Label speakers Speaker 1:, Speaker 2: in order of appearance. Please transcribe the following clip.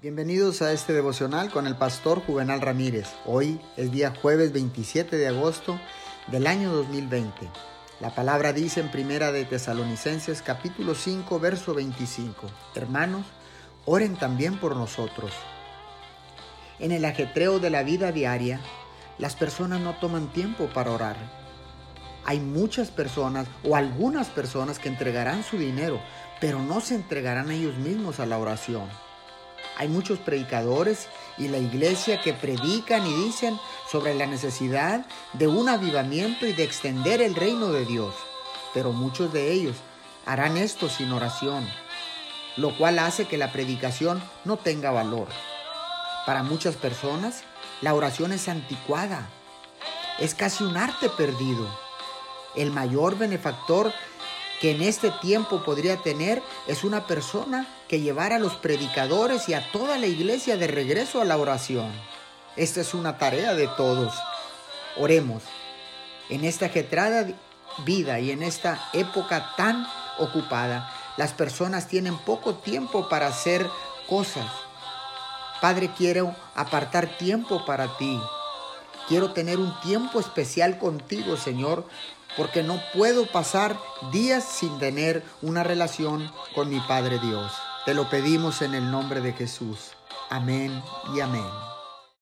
Speaker 1: Bienvenidos a este devocional con el pastor Juvenal Ramírez. Hoy es día jueves 27 de agosto del año 2020. La palabra dice en Primera de Tesalonicenses capítulo 5 verso 25. Hermanos, oren también por nosotros. En el ajetreo de la vida diaria, las personas no toman tiempo para orar. Hay muchas personas o algunas personas que entregarán su dinero, pero no se entregarán ellos mismos a la oración. Hay muchos predicadores y la iglesia que predican y dicen sobre la necesidad de un avivamiento y de extender el reino de Dios. Pero muchos de ellos harán esto sin oración, lo cual hace que la predicación no tenga valor. Para muchas personas, la oración es anticuada. Es casi un arte perdido. El mayor benefactor que en este tiempo podría tener es una persona que llevara a los predicadores y a toda la iglesia de regreso a la oración. Esta es una tarea de todos. Oremos. En esta ajetrada vida y en esta época tan ocupada, las personas tienen poco tiempo para hacer cosas. Padre, quiero apartar tiempo para ti. Quiero tener un tiempo especial contigo, Señor, porque no puedo pasar días sin tener una relación con mi Padre Dios. Te lo pedimos en el nombre de Jesús. Amén y amén.